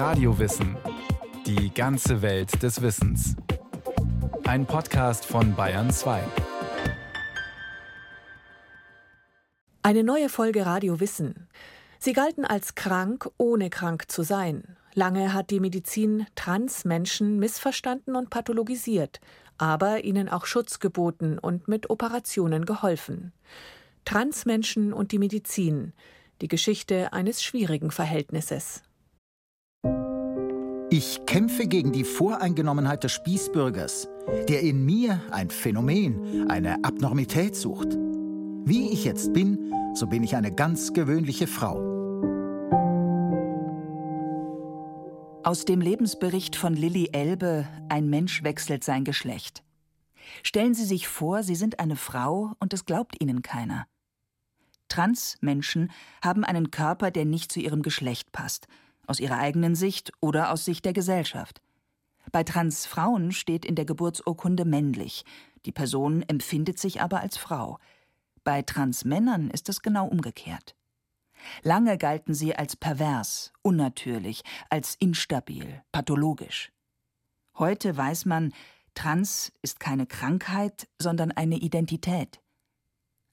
Radiowissen. Die ganze Welt des Wissens. Ein Podcast von Bayern 2. Eine neue Folge Radio Wissen. Sie galten als krank, ohne krank zu sein. Lange hat die Medizin Transmenschen missverstanden und pathologisiert, aber ihnen auch Schutz geboten und mit Operationen geholfen. Transmenschen und die Medizin. Die Geschichte eines schwierigen Verhältnisses. Ich kämpfe gegen die Voreingenommenheit des Spießbürgers, der in mir ein Phänomen, eine Abnormität sucht. Wie ich jetzt bin, so bin ich eine ganz gewöhnliche Frau. Aus dem Lebensbericht von Lilly Elbe Ein Mensch wechselt sein Geschlecht. Stellen Sie sich vor, Sie sind eine Frau und es glaubt Ihnen keiner. Transmenschen haben einen Körper, der nicht zu ihrem Geschlecht passt, aus ihrer eigenen Sicht oder aus Sicht der Gesellschaft. Bei Transfrauen steht in der Geburtsurkunde männlich, die Person empfindet sich aber als Frau. Bei Transmännern ist es genau umgekehrt. Lange galten sie als pervers, unnatürlich, als instabil, pathologisch. Heute weiß man, Trans ist keine Krankheit, sondern eine Identität.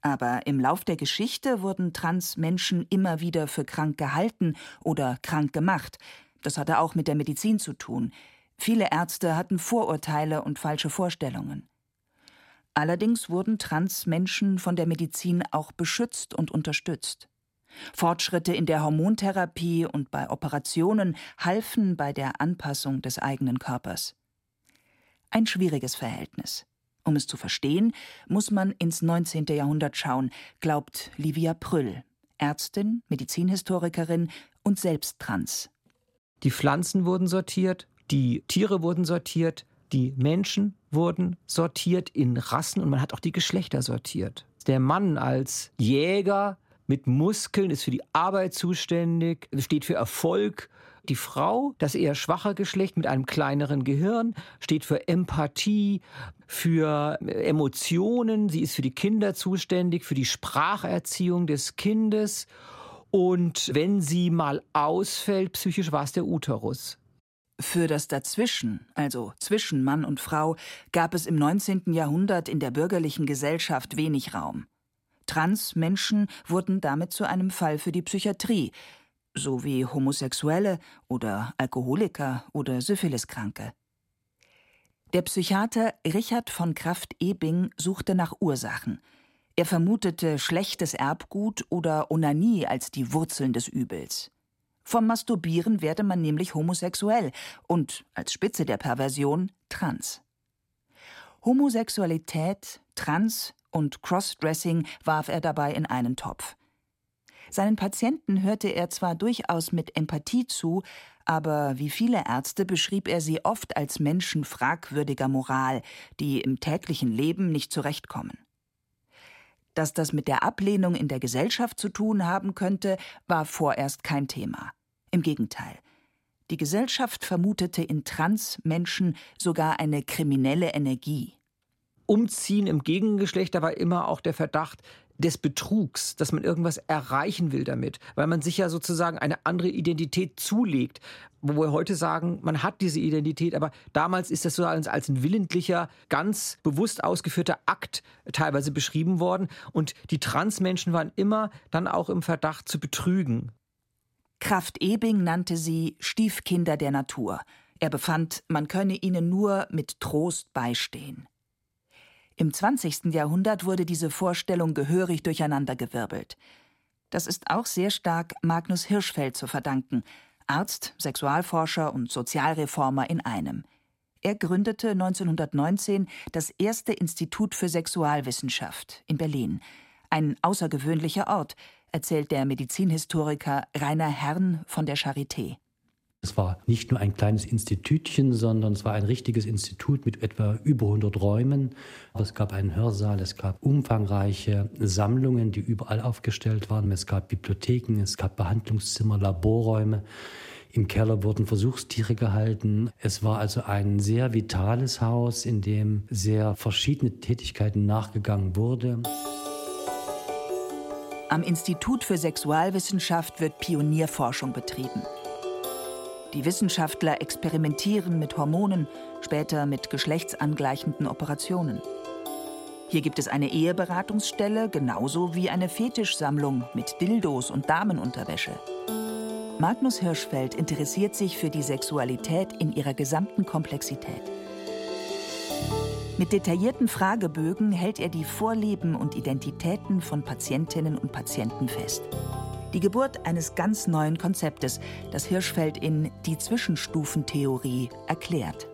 Aber im Lauf der Geschichte wurden Transmenschen immer wieder für krank gehalten oder krank gemacht. Das hatte auch mit der Medizin zu tun. Viele Ärzte hatten Vorurteile und falsche Vorstellungen. Allerdings wurden Transmenschen von der Medizin auch beschützt und unterstützt. Fortschritte in der Hormontherapie und bei Operationen halfen bei der Anpassung des eigenen Körpers. Ein schwieriges Verhältnis. Um es zu verstehen, muss man ins 19. Jahrhundert schauen, glaubt Livia Prüll, Ärztin, Medizinhistorikerin und selbst trans. Die Pflanzen wurden sortiert, die Tiere wurden sortiert, die Menschen wurden sortiert in Rassen und man hat auch die Geschlechter sortiert. Der Mann als Jäger mit Muskeln ist für die Arbeit zuständig, steht für Erfolg die Frau, das eher schwache Geschlecht mit einem kleineren Gehirn, steht für Empathie, für Emotionen. Sie ist für die Kinder zuständig, für die Spracherziehung des Kindes. Und wenn sie mal ausfällt, psychisch war es der Uterus. Für das Dazwischen, also zwischen Mann und Frau, gab es im 19. Jahrhundert in der bürgerlichen Gesellschaft wenig Raum. Transmenschen wurden damit zu einem Fall für die Psychiatrie, so wie Homosexuelle oder Alkoholiker oder Syphiliskranke. Der Psychiater Richard von Kraft-Ebing suchte nach Ursachen. Er vermutete schlechtes Erbgut oder Onanie als die Wurzeln des Übels. Vom Masturbieren werde man nämlich homosexuell und als Spitze der Perversion trans. Homosexualität, Trans und Crossdressing warf er dabei in einen Topf. Seinen Patienten hörte er zwar durchaus mit Empathie zu, aber wie viele Ärzte beschrieb er sie oft als Menschen fragwürdiger Moral, die im täglichen Leben nicht zurechtkommen. Dass das mit der Ablehnung in der Gesellschaft zu tun haben könnte, war vorerst kein Thema. Im Gegenteil. Die Gesellschaft vermutete in Transmenschen sogar eine kriminelle Energie. Umziehen im Gegengeschlecht, da war immer auch der Verdacht, des Betrugs, dass man irgendwas erreichen will damit, weil man sich ja sozusagen eine andere Identität zulegt. Wo wir heute sagen, man hat diese Identität, aber damals ist das so als, als ein willentlicher, ganz bewusst ausgeführter Akt teilweise beschrieben worden. Und die Transmenschen waren immer dann auch im Verdacht zu betrügen. Kraft Ebing nannte sie Stiefkinder der Natur. Er befand, man könne ihnen nur mit Trost beistehen. Im 20. Jahrhundert wurde diese Vorstellung gehörig durcheinandergewirbelt. Das ist auch sehr stark Magnus Hirschfeld zu verdanken, Arzt, Sexualforscher und Sozialreformer in einem. Er gründete 1919 das erste Institut für Sexualwissenschaft in Berlin. Ein außergewöhnlicher Ort, erzählt der Medizinhistoriker Rainer Herrn von der Charité. Es war nicht nur ein kleines Institutchen, sondern es war ein richtiges Institut mit etwa über 100 Räumen. Es gab einen Hörsaal, es gab umfangreiche Sammlungen, die überall aufgestellt waren. Es gab Bibliotheken, es gab Behandlungszimmer, Laborräume. Im Keller wurden Versuchstiere gehalten. Es war also ein sehr vitales Haus, in dem sehr verschiedene Tätigkeiten nachgegangen wurde. Am Institut für Sexualwissenschaft wird Pionierforschung betrieben. Die Wissenschaftler experimentieren mit Hormonen, später mit geschlechtsangleichenden Operationen. Hier gibt es eine Eheberatungsstelle genauso wie eine Fetischsammlung mit Dildos und Damenunterwäsche. Magnus Hirschfeld interessiert sich für die Sexualität in ihrer gesamten Komplexität. Mit detaillierten Fragebögen hält er die Vorlieben und Identitäten von Patientinnen und Patienten fest. Die Geburt eines ganz neuen Konzeptes, das Hirschfeld in die Zwischenstufentheorie erklärt.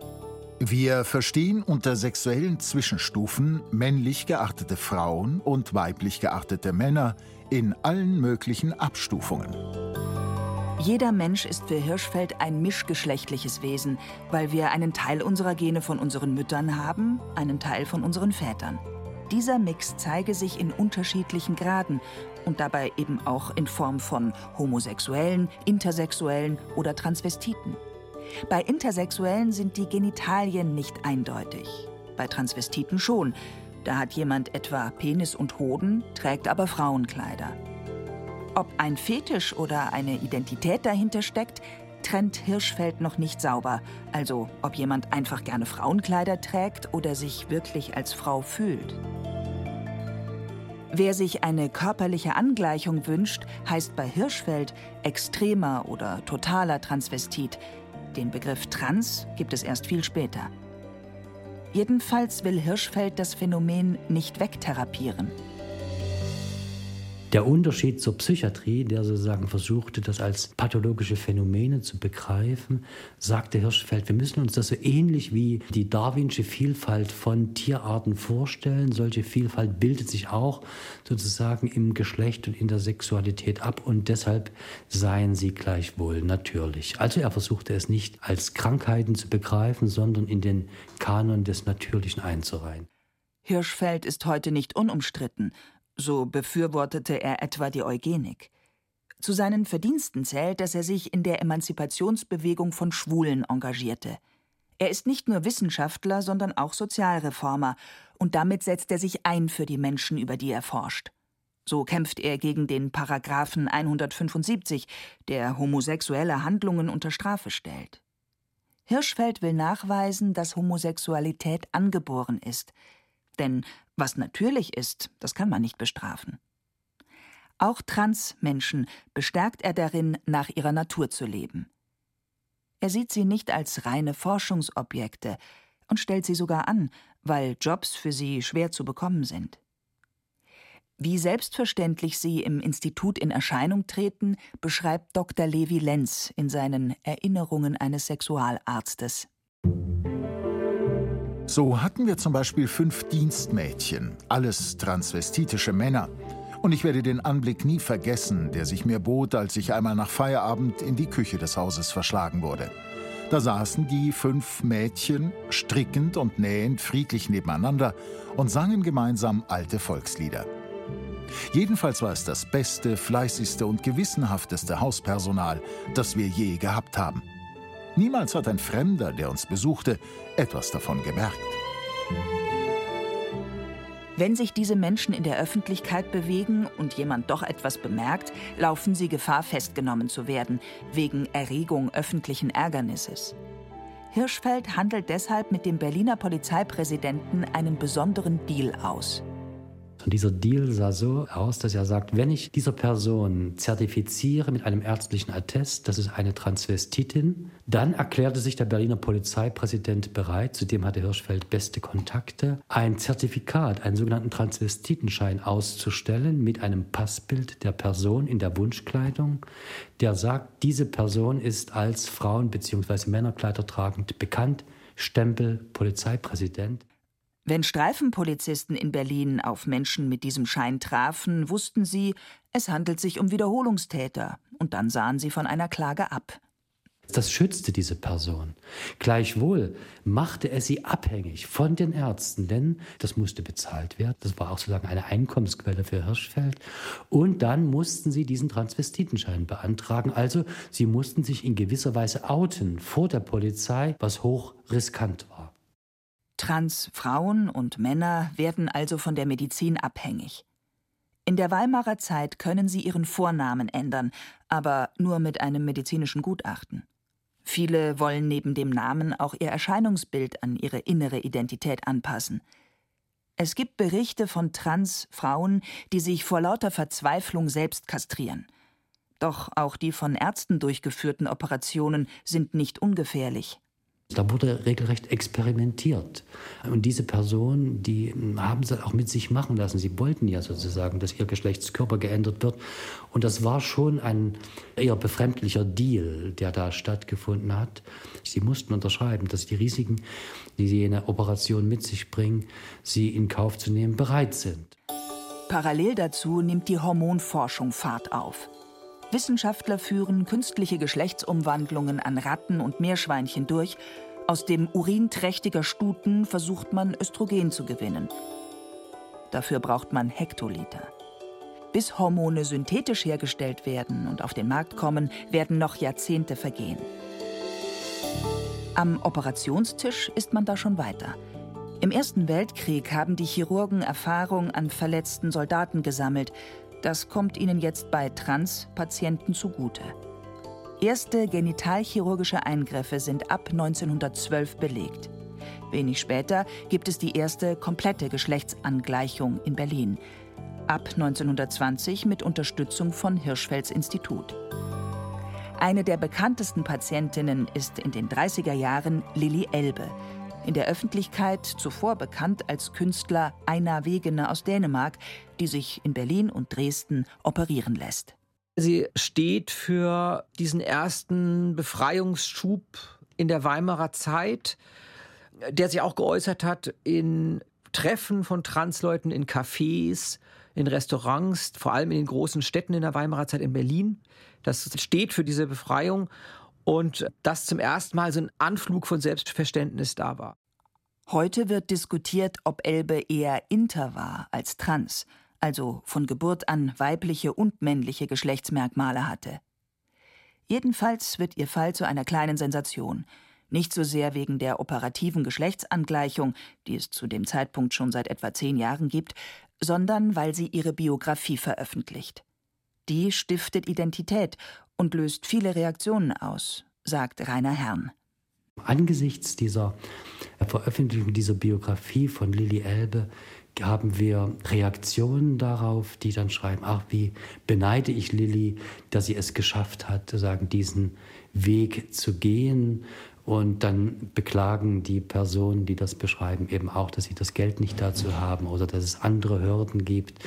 Wir verstehen unter sexuellen Zwischenstufen männlich geartete Frauen und weiblich geartete Männer in allen möglichen Abstufungen. Jeder Mensch ist für Hirschfeld ein mischgeschlechtliches Wesen, weil wir einen Teil unserer Gene von unseren Müttern haben, einen Teil von unseren Vätern. Dieser Mix zeige sich in unterschiedlichen Graden und dabei eben auch in Form von Homosexuellen, Intersexuellen oder Transvestiten. Bei Intersexuellen sind die Genitalien nicht eindeutig. Bei Transvestiten schon. Da hat jemand etwa Penis und Hoden, trägt aber Frauenkleider. Ob ein Fetisch oder eine Identität dahinter steckt, trennt Hirschfeld noch nicht sauber. Also ob jemand einfach gerne Frauenkleider trägt oder sich wirklich als Frau fühlt. Wer sich eine körperliche Angleichung wünscht, heißt bei Hirschfeld extremer oder totaler Transvestit, den Begriff Trans gibt es erst viel später. Jedenfalls will Hirschfeld das Phänomen nicht wegtherapieren. Der Unterschied zur Psychiatrie, der sozusagen versuchte, das als pathologische Phänomene zu begreifen, sagte Hirschfeld, wir müssen uns das so ähnlich wie die darwinsche Vielfalt von Tierarten vorstellen. Solche Vielfalt bildet sich auch sozusagen im Geschlecht und in der Sexualität ab und deshalb seien sie gleichwohl natürlich. Also er versuchte es nicht als Krankheiten zu begreifen, sondern in den Kanon des Natürlichen einzureihen. Hirschfeld ist heute nicht unumstritten so befürwortete er etwa die Eugenik. Zu seinen Verdiensten zählt, dass er sich in der Emanzipationsbewegung von Schwulen engagierte. Er ist nicht nur Wissenschaftler, sondern auch Sozialreformer, und damit setzt er sich ein für die Menschen, über die er forscht. So kämpft er gegen den Paragraphen 175, der homosexuelle Handlungen unter Strafe stellt. Hirschfeld will nachweisen, dass Homosexualität angeboren ist. Denn was natürlich ist, das kann man nicht bestrafen. Auch Transmenschen bestärkt er darin, nach ihrer Natur zu leben. Er sieht sie nicht als reine Forschungsobjekte und stellt sie sogar an, weil Jobs für sie schwer zu bekommen sind. Wie selbstverständlich sie im Institut in Erscheinung treten, beschreibt Dr. Levi Lenz in seinen Erinnerungen eines Sexualarztes. So hatten wir zum Beispiel fünf Dienstmädchen, alles transvestitische Männer. Und ich werde den Anblick nie vergessen, der sich mir bot, als ich einmal nach Feierabend in die Küche des Hauses verschlagen wurde. Da saßen die fünf Mädchen strickend und nähend friedlich nebeneinander und sangen gemeinsam alte Volkslieder. Jedenfalls war es das beste, fleißigste und gewissenhafteste Hauspersonal, das wir je gehabt haben. Niemals hat ein Fremder, der uns besuchte, etwas davon gemerkt. Wenn sich diese Menschen in der Öffentlichkeit bewegen und jemand doch etwas bemerkt, laufen sie Gefahr, festgenommen zu werden, wegen Erregung öffentlichen Ärgernisses. Hirschfeld handelt deshalb mit dem Berliner Polizeipräsidenten einen besonderen Deal aus. Und dieser Deal sah so aus, dass er sagt, wenn ich dieser Person zertifiziere mit einem ärztlichen Attest, das ist eine Transvestitin, dann erklärte sich der Berliner Polizeipräsident bereit, zudem hatte Hirschfeld beste Kontakte, ein Zertifikat, einen sogenannten Transvestitenschein auszustellen mit einem Passbild der Person in der Wunschkleidung, der sagt, diese Person ist als Frauen- bzw. Männerkleider tragend bekannt, Stempel Polizeipräsident. Wenn Streifenpolizisten in Berlin auf Menschen mit diesem Schein trafen, wussten sie, es handelt sich um Wiederholungstäter, und dann sahen sie von einer Klage ab. Das schützte diese Person. Gleichwohl machte es sie abhängig von den Ärzten, denn das musste bezahlt werden. Das war auch sozusagen eine Einkommensquelle für Hirschfeld. Und dann mussten sie diesen Transvestitenschein beantragen. Also sie mussten sich in gewisser Weise outen vor der Polizei, was hoch riskant war. Transfrauen und Männer werden also von der Medizin abhängig. In der Weimarer Zeit können sie ihren Vornamen ändern, aber nur mit einem medizinischen Gutachten. Viele wollen neben dem Namen auch ihr Erscheinungsbild an ihre innere Identität anpassen. Es gibt Berichte von Trans-Frauen, die sich vor lauter Verzweiflung selbst kastrieren. Doch auch die von Ärzten durchgeführten Operationen sind nicht ungefährlich. Da wurde regelrecht experimentiert. Und diese Personen, die haben es auch mit sich machen lassen. Sie wollten ja sozusagen, dass ihr Geschlechtskörper geändert wird. Und das war schon ein eher befremdlicher Deal, der da stattgefunden hat. Sie mussten unterschreiben, dass die Risiken, die jene Operation mit sich bringen, sie in Kauf zu nehmen bereit sind. Parallel dazu nimmt die Hormonforschung Fahrt auf. Wissenschaftler führen künstliche Geschlechtsumwandlungen an Ratten und Meerschweinchen durch. Aus dem Urin trächtiger Stuten versucht man Östrogen zu gewinnen. Dafür braucht man Hektoliter. Bis Hormone synthetisch hergestellt werden und auf den Markt kommen, werden noch Jahrzehnte vergehen. Am Operationstisch ist man da schon weiter. Im Ersten Weltkrieg haben die Chirurgen Erfahrung an verletzten Soldaten gesammelt das kommt ihnen jetzt bei Trans-Patienten zugute. Erste genitalchirurgische Eingriffe sind ab 1912 belegt. Wenig später gibt es die erste komplette Geschlechtsangleichung in Berlin. Ab 1920 mit Unterstützung von Hirschfelds Institut. Eine der bekanntesten Patientinnen ist in den 30er Jahren Lilly Elbe, in der Öffentlichkeit zuvor bekannt als Künstler Einar Wegener aus Dänemark, die sich in Berlin und Dresden operieren lässt. Sie steht für diesen ersten Befreiungsschub in der Weimarer Zeit, der sich auch geäußert hat in Treffen von Transleuten in Cafés, in Restaurants, vor allem in den großen Städten in der Weimarer Zeit in Berlin. Das steht für diese Befreiung und dass zum ersten Mal so ein Anflug von Selbstverständnis da war. Heute wird diskutiert, ob Elbe eher inter war als trans, also von Geburt an weibliche und männliche Geschlechtsmerkmale hatte. Jedenfalls wird ihr Fall zu einer kleinen Sensation. Nicht so sehr wegen der operativen Geschlechtsangleichung, die es zu dem Zeitpunkt schon seit etwa zehn Jahren gibt, sondern weil sie ihre Biografie veröffentlicht. Die stiftet Identität und löst viele Reaktionen aus, sagt Rainer Herrn. Angesichts dieser Veröffentlichung dieser Biografie von Lilly Elbe haben wir Reaktionen darauf, die dann schreiben, ach, wie beneide ich Lilly, dass sie es geschafft hat, sagen, diesen Weg zu gehen. Und dann beklagen die Personen, die das beschreiben, eben auch, dass sie das Geld nicht dazu haben oder dass es andere Hürden gibt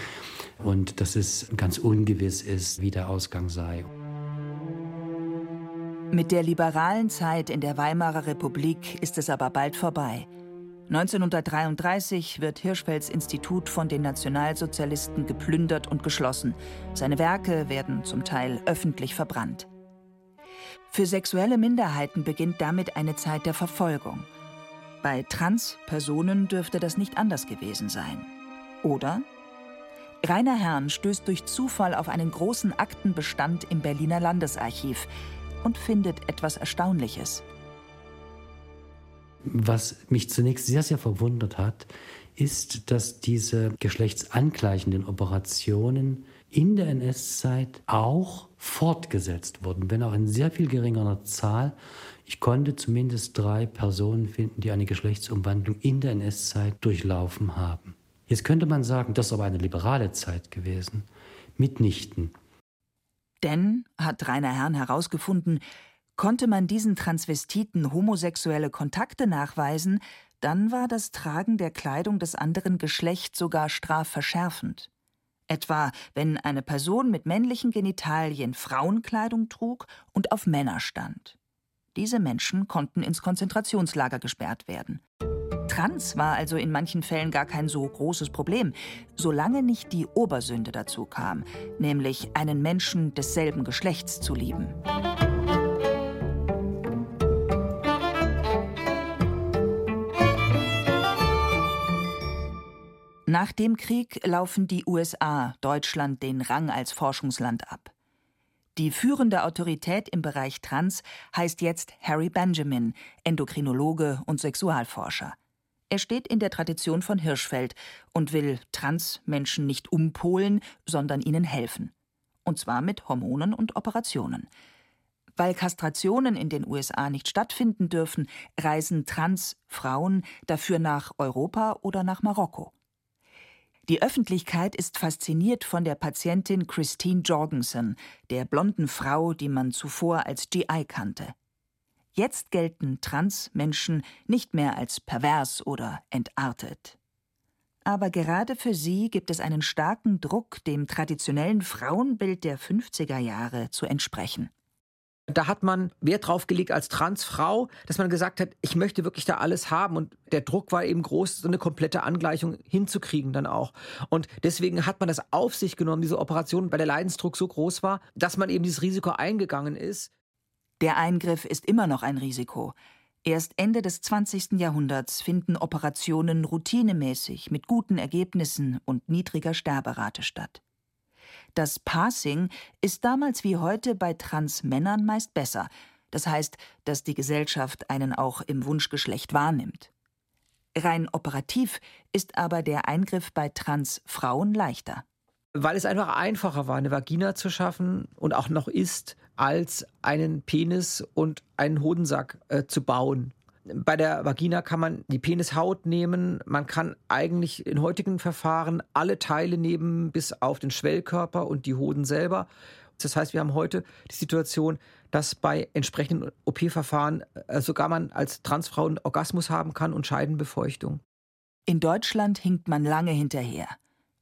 und dass es ganz ungewiss ist, wie der Ausgang sei. Mit der liberalen Zeit in der Weimarer Republik ist es aber bald vorbei. 1933 wird Hirschfelds Institut von den Nationalsozialisten geplündert und geschlossen. Seine Werke werden zum Teil öffentlich verbrannt. Für sexuelle Minderheiten beginnt damit eine Zeit der Verfolgung. Bei Trans-Personen dürfte das nicht anders gewesen sein. Oder? Rainer Herrn stößt durch Zufall auf einen großen Aktenbestand im Berliner Landesarchiv und findet etwas Erstaunliches. Was mich zunächst sehr, sehr verwundert hat, ist, dass diese geschlechtsangleichenden Operationen in der NS-Zeit auch fortgesetzt wurden, wenn auch in sehr viel geringerer Zahl. Ich konnte zumindest drei Personen finden, die eine Geschlechtsumwandlung in der NS-Zeit durchlaufen haben. Jetzt könnte man sagen, das ist aber eine liberale Zeit gewesen. Mitnichten. Denn, hat Rainer Herrn herausgefunden, konnte man diesen Transvestiten homosexuelle Kontakte nachweisen, dann war das Tragen der Kleidung des anderen Geschlechts sogar strafverschärfend. Etwa, wenn eine Person mit männlichen Genitalien Frauenkleidung trug und auf Männer stand. Diese Menschen konnten ins Konzentrationslager gesperrt werden. Trans war also in manchen Fällen gar kein so großes Problem, solange nicht die Obersünde dazu kam, nämlich einen Menschen desselben Geschlechts zu lieben. Nach dem Krieg laufen die USA Deutschland den Rang als Forschungsland ab. Die führende Autorität im Bereich Trans heißt jetzt Harry Benjamin, Endokrinologe und Sexualforscher. Er steht in der Tradition von Hirschfeld und will Transmenschen nicht umpolen, sondern ihnen helfen. Und zwar mit Hormonen und Operationen. Weil Kastrationen in den USA nicht stattfinden dürfen, reisen Trans-Frauen dafür nach Europa oder nach Marokko. Die Öffentlichkeit ist fasziniert von der Patientin Christine Jorgensen, der blonden Frau, die man zuvor als GI kannte. Jetzt gelten Trans-Menschen nicht mehr als pervers oder entartet. Aber gerade für sie gibt es einen starken Druck, dem traditionellen Frauenbild der 50er Jahre zu entsprechen. Da hat man Wert drauf gelegt als Transfrau, dass man gesagt hat, ich möchte wirklich da alles haben. Und der Druck war eben groß, so eine komplette Angleichung hinzukriegen dann auch. Und deswegen hat man das auf sich genommen, diese Operation, weil der Leidensdruck so groß war, dass man eben dieses Risiko eingegangen ist. Der Eingriff ist immer noch ein Risiko. Erst Ende des 20. Jahrhunderts finden Operationen routinemäßig mit guten Ergebnissen und niedriger Sterberate statt. Das Passing ist damals wie heute bei Transmännern meist besser, das heißt, dass die Gesellschaft einen auch im Wunschgeschlecht wahrnimmt. Rein operativ ist aber der Eingriff bei Transfrauen leichter. Weil es einfach einfacher war, eine Vagina zu schaffen und auch noch ist, als einen Penis und einen Hodensack äh, zu bauen. Bei der Vagina kann man die Penishaut nehmen. Man kann eigentlich in heutigen Verfahren alle Teile nehmen, bis auf den Schwellkörper und die Hoden selber. Das heißt, wir haben heute die Situation, dass bei entsprechenden OP-Verfahren äh, sogar man als Transfrau einen Orgasmus haben kann und Scheidenbefeuchtung. In Deutschland hinkt man lange hinterher.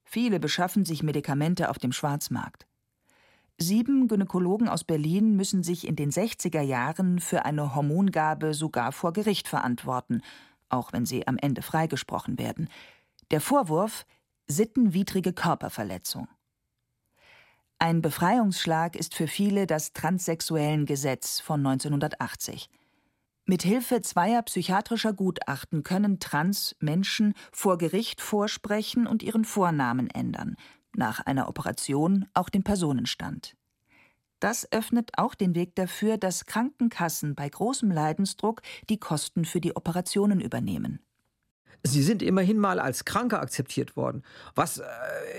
Viele beschaffen sich Medikamente auf dem Schwarzmarkt. Sieben Gynäkologen aus Berlin müssen sich in den 60er Jahren für eine Hormongabe sogar vor Gericht verantworten, auch wenn sie am Ende freigesprochen werden. Der Vorwurf sittenwidrige Körperverletzung. Ein Befreiungsschlag ist für viele das transsexuellen Gesetz von 1980. Mit Hilfe zweier psychiatrischer Gutachten können Trans-Menschen vor Gericht vorsprechen und ihren Vornamen ändern nach einer Operation auch den Personenstand. Das öffnet auch den Weg dafür, dass Krankenkassen bei großem Leidensdruck die Kosten für die Operationen übernehmen. Sie sind immerhin mal als Kranke akzeptiert worden, was äh,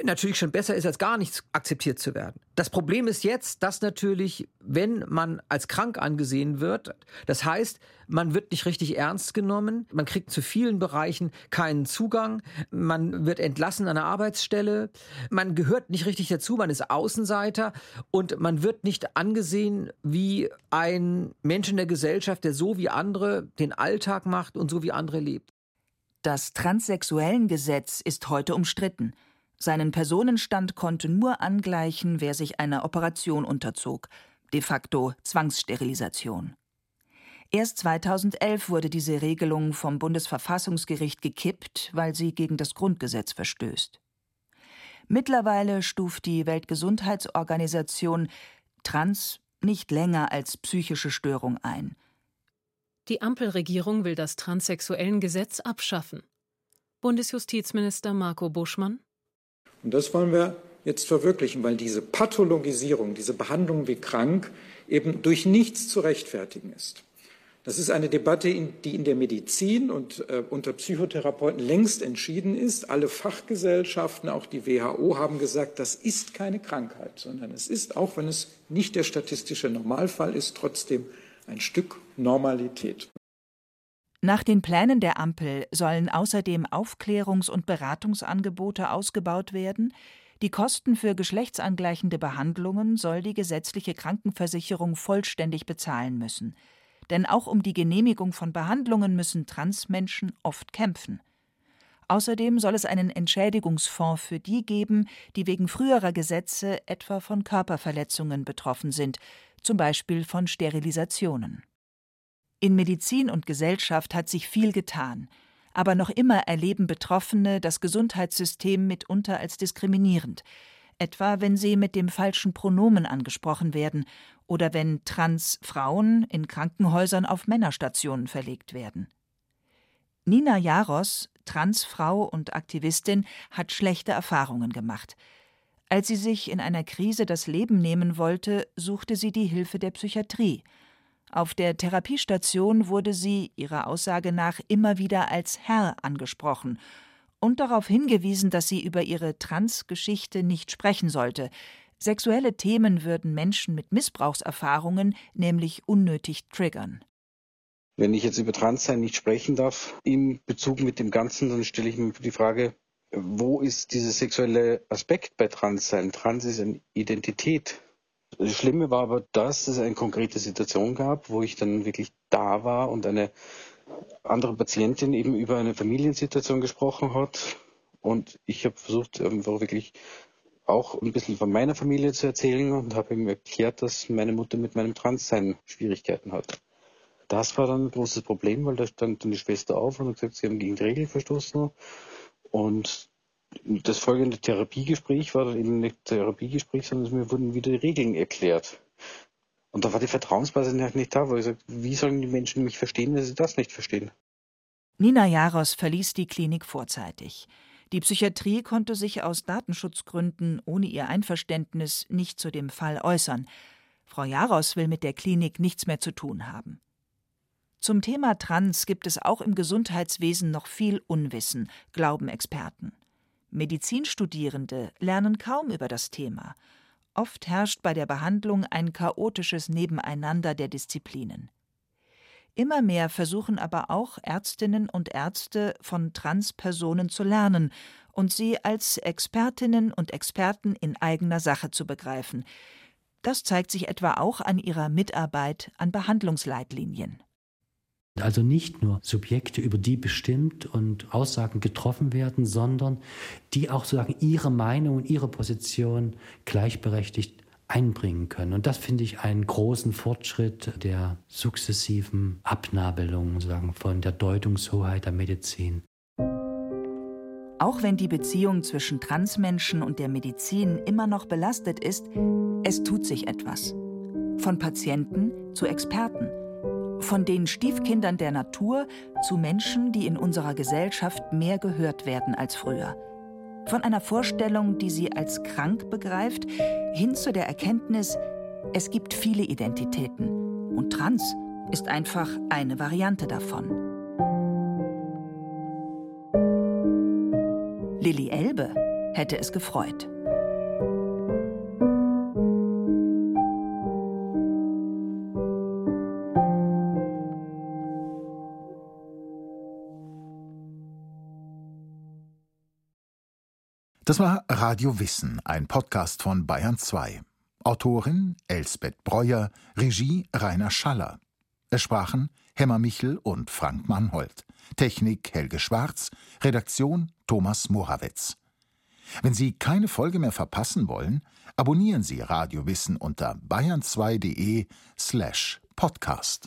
natürlich schon besser ist, als gar nichts akzeptiert zu werden. Das Problem ist jetzt, dass natürlich, wenn man als krank angesehen wird, das heißt, man wird nicht richtig ernst genommen, man kriegt zu vielen Bereichen keinen Zugang, man wird entlassen an der Arbeitsstelle, man gehört nicht richtig dazu, man ist Außenseiter und man wird nicht angesehen wie ein Mensch in der Gesellschaft, der so wie andere den Alltag macht und so wie andere lebt. Das Transsexuellengesetz ist heute umstritten. Seinen Personenstand konnte nur angleichen, wer sich einer Operation unterzog, de facto Zwangssterilisation. Erst 2011 wurde diese Regelung vom Bundesverfassungsgericht gekippt, weil sie gegen das Grundgesetz verstößt. Mittlerweile stuft die Weltgesundheitsorganisation Trans nicht länger als psychische Störung ein. Die Ampelregierung will das Transsexuellengesetz abschaffen. Bundesjustizminister Marco Buschmann. Und das wollen wir jetzt verwirklichen, weil diese Pathologisierung, diese Behandlung wie krank eben durch nichts zu rechtfertigen ist. Das ist eine Debatte, die in der Medizin und äh, unter Psychotherapeuten längst entschieden ist. Alle Fachgesellschaften, auch die WHO, haben gesagt, das ist keine Krankheit, sondern es ist, auch wenn es nicht der statistische Normalfall ist, trotzdem ein Stück Normalität. Nach den Plänen der Ampel sollen außerdem Aufklärungs- und Beratungsangebote ausgebaut werden. Die Kosten für geschlechtsangleichende Behandlungen soll die gesetzliche Krankenversicherung vollständig bezahlen müssen. Denn auch um die Genehmigung von Behandlungen müssen Transmenschen oft kämpfen. Außerdem soll es einen Entschädigungsfonds für die geben, die wegen früherer Gesetze etwa von Körperverletzungen betroffen sind, zum Beispiel von Sterilisationen. In Medizin und Gesellschaft hat sich viel getan, aber noch immer erleben Betroffene das Gesundheitssystem mitunter als diskriminierend, etwa wenn sie mit dem falschen Pronomen angesprochen werden oder wenn Transfrauen in Krankenhäusern auf Männerstationen verlegt werden. Nina Jaros, Transfrau und Aktivistin, hat schlechte Erfahrungen gemacht. Als sie sich in einer Krise das Leben nehmen wollte, suchte sie die Hilfe der Psychiatrie. Auf der Therapiestation wurde sie, ihrer Aussage nach, immer wieder als Herr angesprochen und darauf hingewiesen, dass sie über ihre Trans-Geschichte nicht sprechen sollte, Sexuelle Themen würden Menschen mit Missbrauchserfahrungen nämlich unnötig triggern. Wenn ich jetzt über Transsein nicht sprechen darf im Bezug mit dem Ganzen, dann stelle ich mir die Frage, wo ist dieser sexuelle Aspekt bei Transsein? Trans ist eine Identität. Das Schlimme war aber, dass es eine konkrete Situation gab, wo ich dann wirklich da war und eine andere Patientin eben über eine Familiensituation gesprochen hat. Und ich habe versucht, einfach wirklich auch ein bisschen von meiner Familie zu erzählen und habe ihm erklärt, dass meine Mutter mit meinem Transsein Schwierigkeiten hat. Das war dann ein großes Problem, weil da stand dann die Schwester auf und hat gesagt, sie haben gegen die Regel verstoßen. Und das folgende Therapiegespräch war dann eben nicht Therapiegespräch, sondern mir wurden wieder die Regeln erklärt. Und da war die Vertrauensbasis nicht da, weil ich sagte, wie sollen die Menschen mich verstehen, wenn sie das nicht verstehen? Nina Jaros verließ die Klinik vorzeitig. Die Psychiatrie konnte sich aus Datenschutzgründen ohne ihr Einverständnis nicht zu dem Fall äußern. Frau Jaros will mit der Klinik nichts mehr zu tun haben. Zum Thema Trans gibt es auch im Gesundheitswesen noch viel Unwissen, glauben Experten. Medizinstudierende lernen kaum über das Thema. Oft herrscht bei der Behandlung ein chaotisches Nebeneinander der Disziplinen. Immer mehr versuchen aber auch Ärztinnen und Ärzte von Transpersonen zu lernen und sie als Expertinnen und Experten in eigener Sache zu begreifen. Das zeigt sich etwa auch an ihrer Mitarbeit an Behandlungsleitlinien. Also nicht nur Subjekte, über die bestimmt und Aussagen getroffen werden, sondern die auch sozusagen ihre Meinung und ihre Position gleichberechtigt einbringen können. Und das finde ich einen großen Fortschritt der sukzessiven Abnabelung sozusagen von der Deutungshoheit der Medizin. Auch wenn die Beziehung zwischen Transmenschen und der Medizin immer noch belastet ist, es tut sich etwas. Von Patienten zu Experten von den Stiefkindern der Natur zu Menschen, die in unserer Gesellschaft mehr gehört werden als früher. Von einer Vorstellung, die sie als krank begreift, hin zu der Erkenntnis, es gibt viele Identitäten und Trans ist einfach eine Variante davon. Lilly Elbe hätte es gefreut. Das war Radio Wissen, ein Podcast von Bayern 2. Autorin Elsbeth Breuer, Regie Rainer Schaller. Es sprachen Hemmer Michel und Frank Mannhold. Technik Helge Schwarz, Redaktion Thomas Morawetz. Wenn Sie keine Folge mehr verpassen wollen, abonnieren Sie Radio Wissen unter bayern2.de slash podcast.